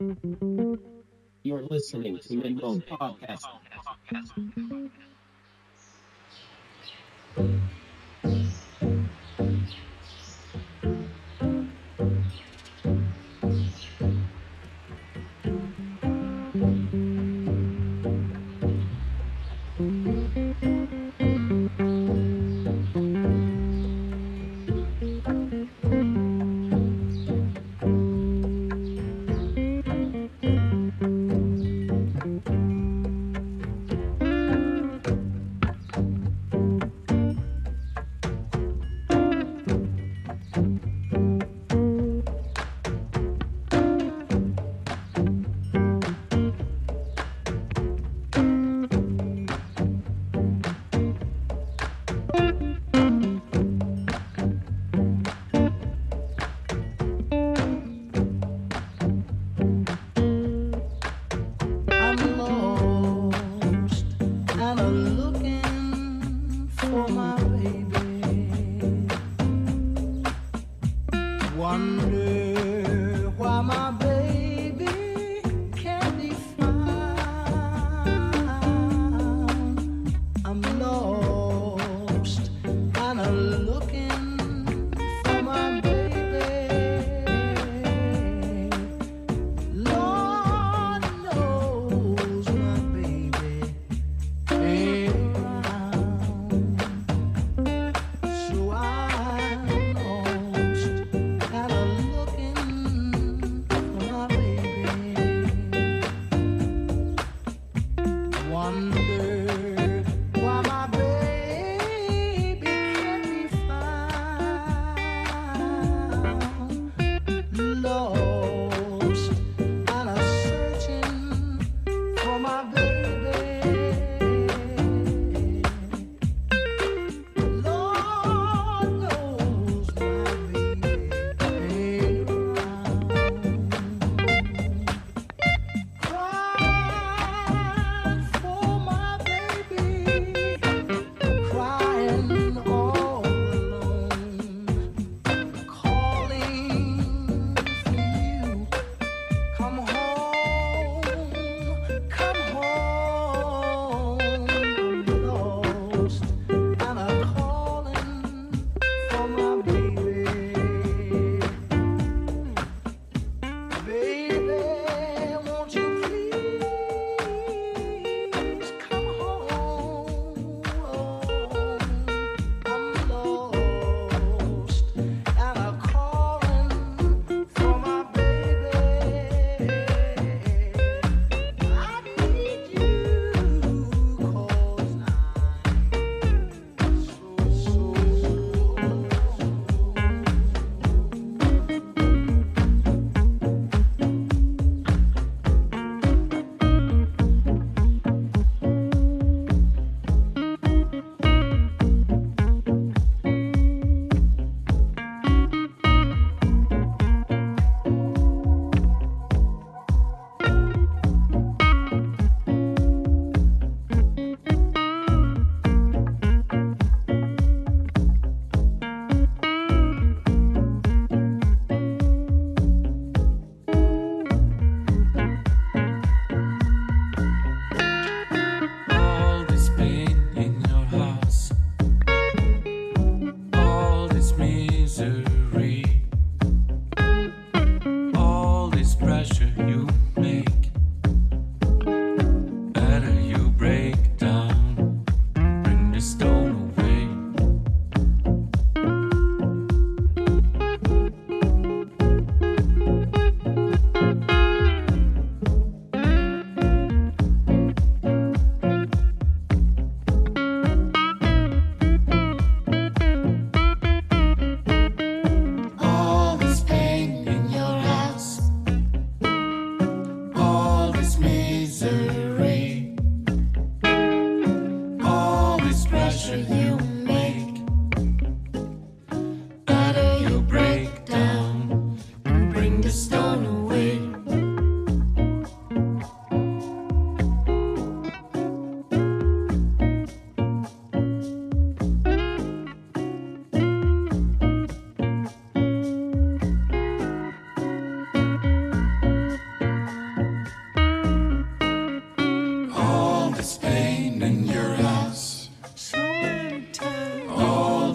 You're listening to Midmode Podcast.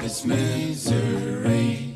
its misery.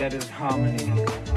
That is harmony.